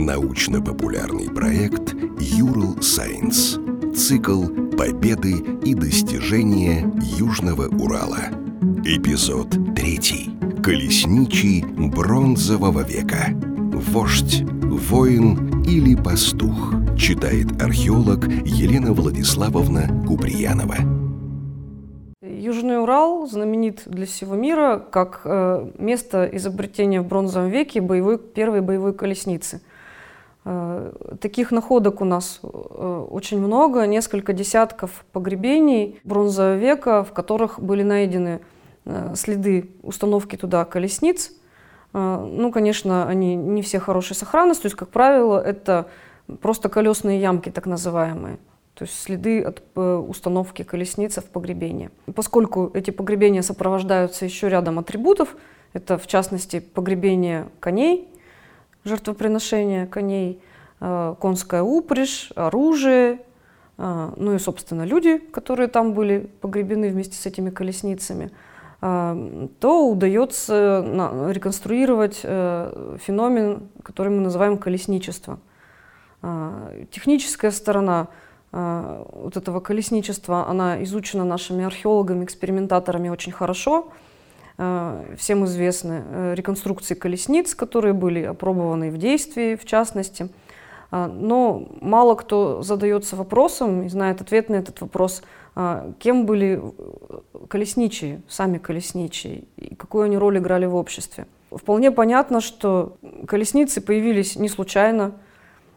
Научно-популярный проект «Юрл Сайенс». Цикл «Победы и достижения Южного Урала». Эпизод третий. Колесничий бронзового века. Вождь, воин или пастух, читает археолог Елена Владиславовна Куприянова. Южный Урал знаменит для всего мира как э, место изобретения в бронзовом веке боевой, первой боевой колесницы. Э, таких находок у нас э, очень много, несколько десятков погребений бронзового века, в которых были найдены следы установки туда колесниц. Ну, конечно, они не все хорошей сохранности, то есть, как правило, это просто колесные ямки так называемые то есть следы от э, установки колесницы в погребение. Поскольку эти погребения сопровождаются еще рядом атрибутов, это в частности погребение коней, жертвоприношение коней, э, конская упряжь, оружие, э, ну и, собственно, люди, которые там были погребены вместе с этими колесницами, то удается реконструировать феномен, который мы называем колесничество. Техническая сторона – вот этого колесничества, она изучена нашими археологами, экспериментаторами очень хорошо. А, всем известны э, реконструкции колесниц, которые были опробованы в действии, в частности. А, но мало кто задается вопросом и знает ответ на этот вопрос, кем были колесничие, сами колесничие, и какую они роль играли в обществе. Вполне понятно, что колесницы появились не случайно,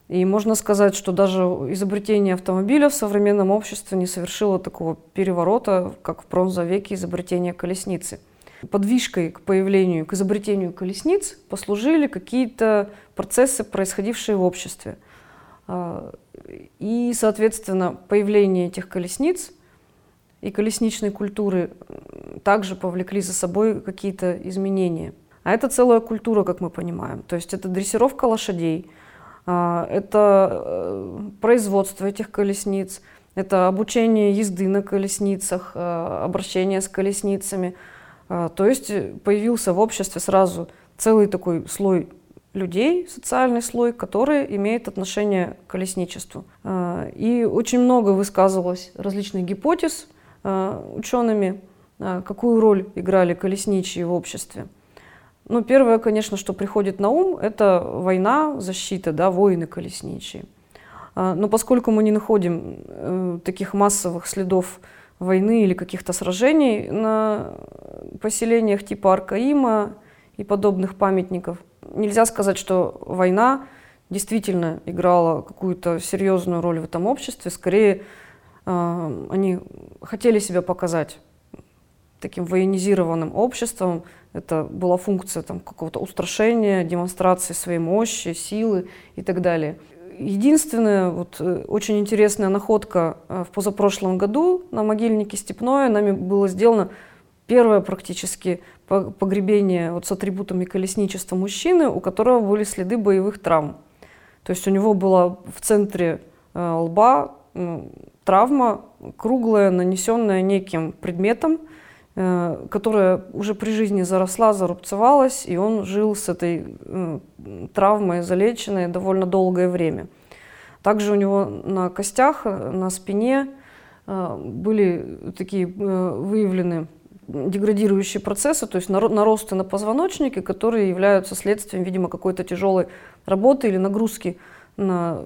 и можно сказать, что даже изобретение автомобиля в современном обществе не совершило такого переворота, как в бронзовеке изобретение колесницы. Подвижкой к появлению, к изобретению колесниц послужили какие-то процессы, происходившие в обществе. А, и, соответственно, появление этих колесниц и колесничной культуры также повлекли за собой какие-то изменения. А это целая культура, как мы понимаем. То есть это дрессировка лошадей – а, это э, производство этих колесниц, это обучение езды на колесницах, э, обращение с колесницами. А, то есть появился в обществе сразу целый такой слой людей, социальный слой, который имеет отношение к колесничеству. А, и очень много высказывалось различных гипотез учеными, какую роль играли колесничие в обществе. Ну, первое, конечно, что приходит на ум, это война, защита, да, воины колесничие. А, но поскольку мы не находим э, таких массовых следов войны или каких-то сражений на поселениях типа Аркаима и подобных памятников, нельзя сказать, что война действительно играла какую-то серьезную роль в этом обществе. Скорее, э, они хотели себя показать таким военизированным обществом, это была функция там, какого-то устрашения, демонстрации своей мощи, силы и так далее. Единственная вот, э, очень интересная находка э, в позапрошлом году на могильнике Степное нами было сделано первое практически погребение вот с атрибутами колесничества мужчины, у которого были следы боевых травм. То есть у него была в центре э, лба травма круглая, нанесенная неким предметом, которая уже при жизни заросла, зарубцевалась, и он жил с этой э, травмой залеченной довольно долгое время. Также у него на костях, э, на спине были такие выявлены деградирующие процессы, то есть наросты на позвоночнике, которые являются следствием, видимо, какой-то тяжелой работы или нагрузки на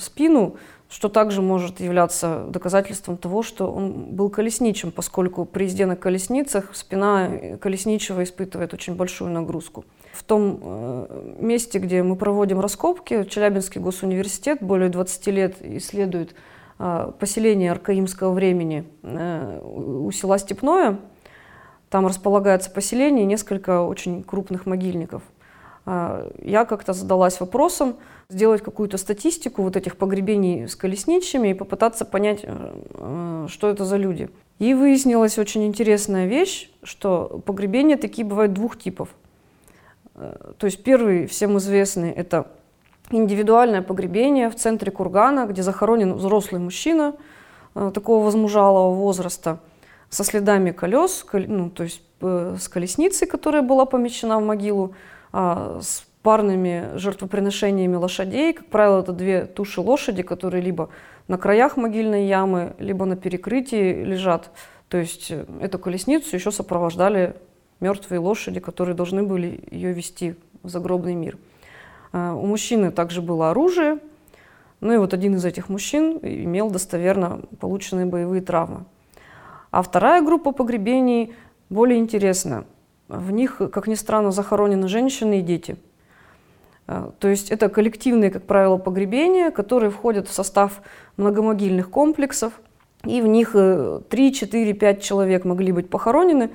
спину, что также может являться доказательством того, что он был колесничим, поскольку при езде на колесницах спина колесничего испытывает очень большую нагрузку. В том э, месте, где мы проводим раскопки, Челябинский госуниверситет более 20 лет исследует э, поселение аркаимского времени э, у села Степное. Там располагается поселение и несколько очень крупных могильников. Э, я как-то задалась вопросом, сделать какую-то статистику вот этих погребений с колесничими и попытаться понять, э, э, что это за люди. И выяснилась очень интересная вещь, что погребения такие бывают двух типов. Э, то есть первый, всем известный, это индивидуальное погребение в центре кургана, где захоронен взрослый мужчина такого возмужалого возраста со следами колес, ну, то есть с колесницей, которая была помещена в могилу, а, с парными жертвоприношениями лошадей. Как правило, это две туши лошади, которые либо на краях могильной ямы, либо на перекрытии лежат. То есть э, эту колесницу еще сопровождали мертвые лошади, которые должны были ее вести в загробный мир. А, у мужчины также было оружие, ну и вот один из этих мужчин имел достоверно полученные боевые травмы. А вторая группа погребений более интересна. В них, как ни странно, захоронены женщины и дети. А, то есть это коллективные, как правило, погребения, которые входят в состав многомогильных комплексов, и в них 3, 4, 5 человек могли быть похоронены,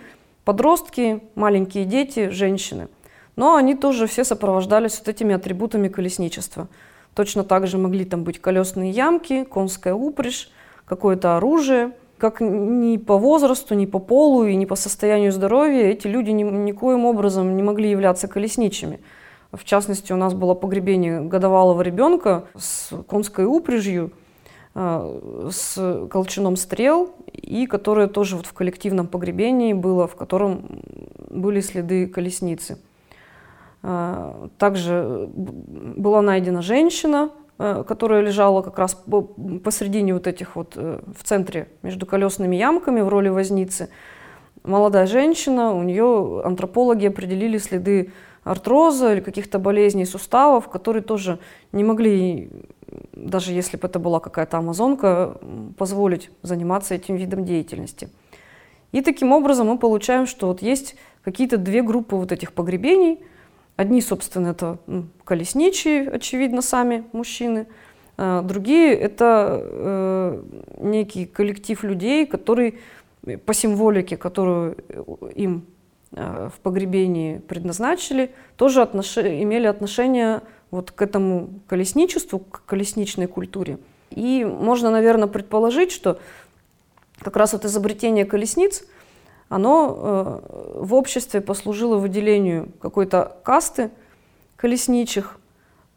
подростки, маленькие дети, женщины. Но они тоже все сопровождались вот этими атрибутами колесничества. Точно так же могли там быть колесные ямки, конская упряжь, какое-то оружие. Как ни по возрасту, ни по полу и ни по состоянию здоровья эти люди ни, никоим образом не могли являться колесничими. В частности, у нас было погребение годовалого ребенка с конской упряжью, а, с колчаном стрел, и которое тоже вот в коллективном погребении было, в котором были следы колесницы. А, также была найдена женщина, э, которая лежала как раз посредине вот этих вот, э, в центре между колесными ямками в роли возницы. Молодая женщина, у нее антропологи определили следы артроза или каких-то болезней суставов, которые тоже не могли, даже если бы это была какая-то амазонка, позволить заниматься этим видом деятельности. И таким образом мы получаем, что вот есть какие-то две группы вот этих погребений – Одни, собственно, это колесничие, очевидно, сами мужчины. А другие – это э, некий коллектив людей, который по символике, которую им э, в погребении предназначили, тоже отнош... имели отношение вот к этому колесничеству, к колесничной культуре. И можно, наверное, предположить, что как раз вот изобретение колесниц – оно э, в обществе послужило выделению какой-то касты колесничих.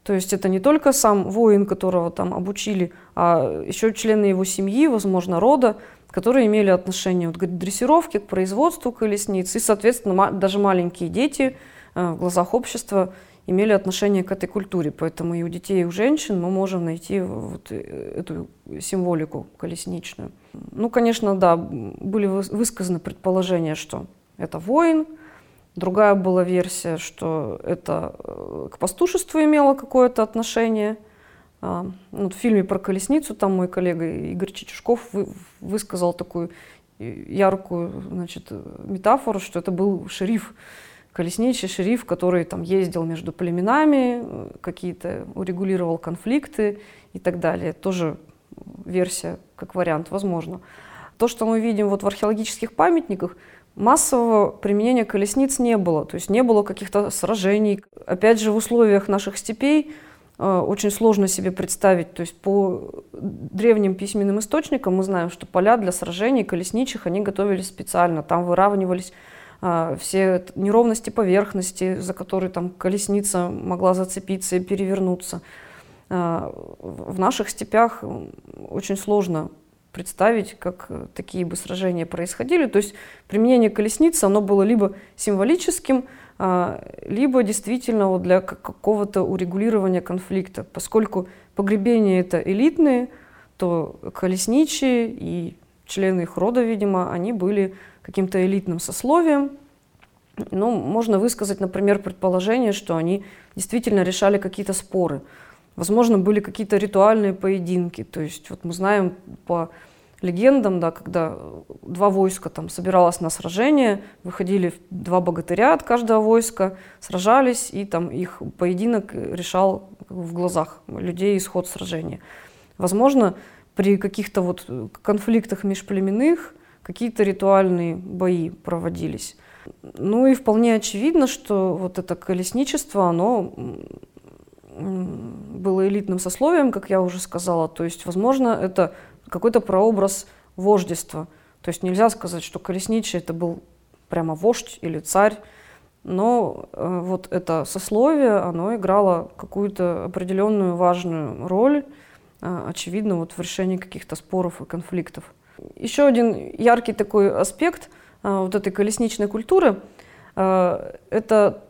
То есть это не только сам воин, которого там обучили, а еще члены его семьи, возможно, рода, которые имели отношение вот к дрессировке, к производству колесниц. И, соответственно, даже маленькие дети э, в глазах общества имели отношение к этой культуре. Поэтому и у детей, и у женщин мы можем найти вот э, эту символику колесничную. Ну, конечно, да, были высказаны предположения, что это воин. Другая была версия, что это э, к пастушеству имело какое-то отношение. А, ну, в фильме про колесницу там мой коллега Игорь Чичушков высказал такую яркую значит, метафору, что это был шериф колесничий шериф, который там ездил между племенами, э, какие-то урегулировал конфликты и так далее. Тоже версия как вариант, возможно. То, что мы видим вот в археологических памятниках, массового применения колесниц не было. То есть не было каких-то сражений. Опять же, в условиях наших степей э, очень сложно себе представить. То есть по древним письменным источникам мы знаем, что поля для сражений колесничих, они готовились специально. Там выравнивались все неровности поверхности, за которые там колесница могла зацепиться и перевернуться. А, в наших степях очень сложно представить, как такие бы сражения происходили. То есть применение колесницы, оно было либо символическим, а, либо действительно вот для какого-то урегулирования конфликта. Поскольку погребения это элитные, то колесничие и члены их рода, видимо, они были каким-то элитным сословием. Ну, можно высказать, например, предположение, что они действительно решали какие-то споры. Возможно, были какие-то ритуальные поединки. То есть вот мы знаем по легендам, да, когда два войска там собиралось на сражение, выходили два богатыря от каждого войска, сражались, и там их поединок решал в глазах людей исход сражения. Возможно, при каких-то вот конфликтах межплеменных какие-то ритуальные бои проводились. Ну и вполне очевидно, что вот это колесничество, оно было элитным сословием, как я уже сказала. То есть, возможно, это какой-то прообраз вождества. То есть нельзя сказать, что колесничий это был прямо вождь или царь, но э, вот это сословие, оно играло какую-то определенную важную роль, э, очевидно, вот в решении каких-то споров и конфликтов. Еще один яркий такой аспект а, вот этой колесничной культуры а, – это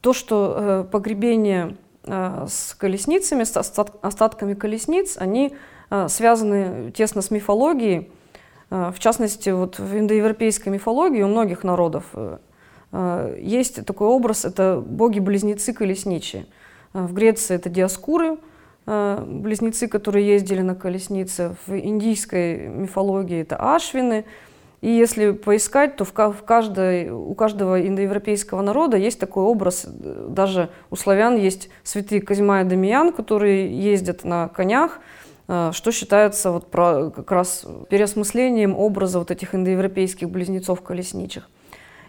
то, что погребение с колесницами, с остатками колесниц, они связаны тесно с мифологией. В частности, вот в индоевропейской мифологии у многих народов есть такой образ, это боги-близнецы колесничие. В Греции это диаскуры – Э, близнецы, которые ездили на колеснице. В индийской мифологии это ашвины. И если поискать, то в каждой, у каждого индоевропейского народа есть такой образ, даже у славян есть святые Козьма и Дамиян, которые ездят на конях, э, что считается вот про, как раз переосмыслением образа вот этих индоевропейских близнецов колесничих.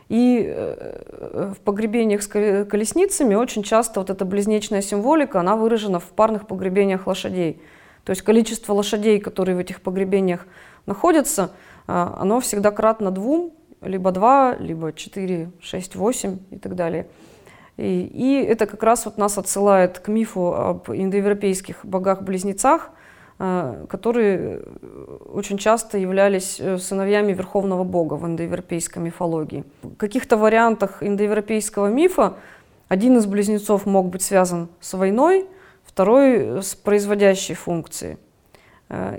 И э, в погребениях с колесницами очень часто вот эта близнечная символика, она выражена в парных погребениях лошадей. То есть количество лошадей, которые в этих погребениях находятся, а, оно всегда кратно двум, либо два, либо четыре, шесть, восемь и так далее. И, и это как раз вот нас отсылает к мифу об индоевропейских богах-близнецах – которые э, очень часто являлись э, сыновьями Верховного Бога в индоевропейской мифологии. В каких-то вариантах индоевропейского мифа один из близнецов мог быть связан с войной, второй с производящей функцией.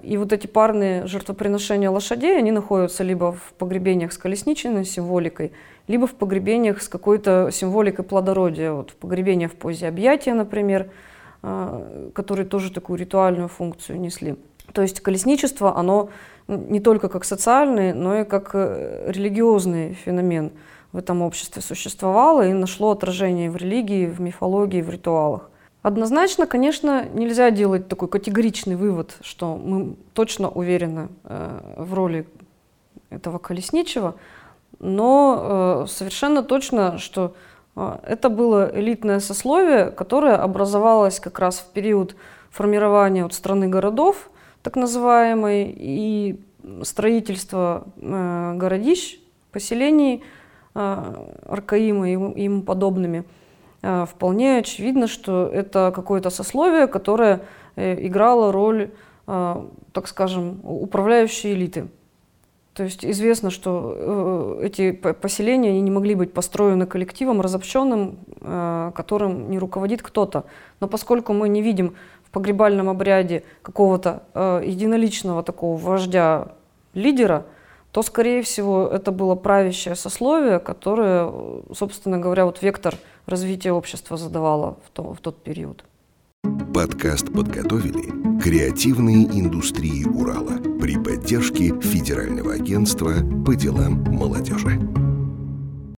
И вот эти парные жертвоприношения лошадей, они находятся либо в погребениях с колесничной символикой, либо в погребениях с какой-то символикой плодородия. Вот в погребениях в позе объятия, например, которые тоже такую ритуальную функцию несли. То есть колесничество, оно не только как социальный, но и как э, религиозный феномен в этом обществе существовало и нашло отражение в религии, в мифологии, в ритуалах. Однозначно, конечно, нельзя делать такой категоричный вывод, что мы точно уверены э, в роли этого колесничего, но э, совершенно точно, что а, это было элитное сословие, которое образовалось как раз в период формирования вот страны городов, так называемой, и строительства э, городищ, поселений э, Аркаима и ему подобными. Э, вполне очевидно, что это какое-то сословие, которое э, играло роль, так скажем, управляющей элиты. То есть известно, что э, эти поселения они не могли быть построены коллективом разобщенным, э, которым не руководит кто-то. Но поскольку мы не видим в погребальном обряде какого-то э, единоличного такого вождя, лидера, то, скорее всего, это было правящее сословие, которое, собственно говоря, вот вектор развития общества задавало в, то, в тот период. Подкаст подготовили креативные индустрии Урала при поддержке Федерального агентства по делам молодежи.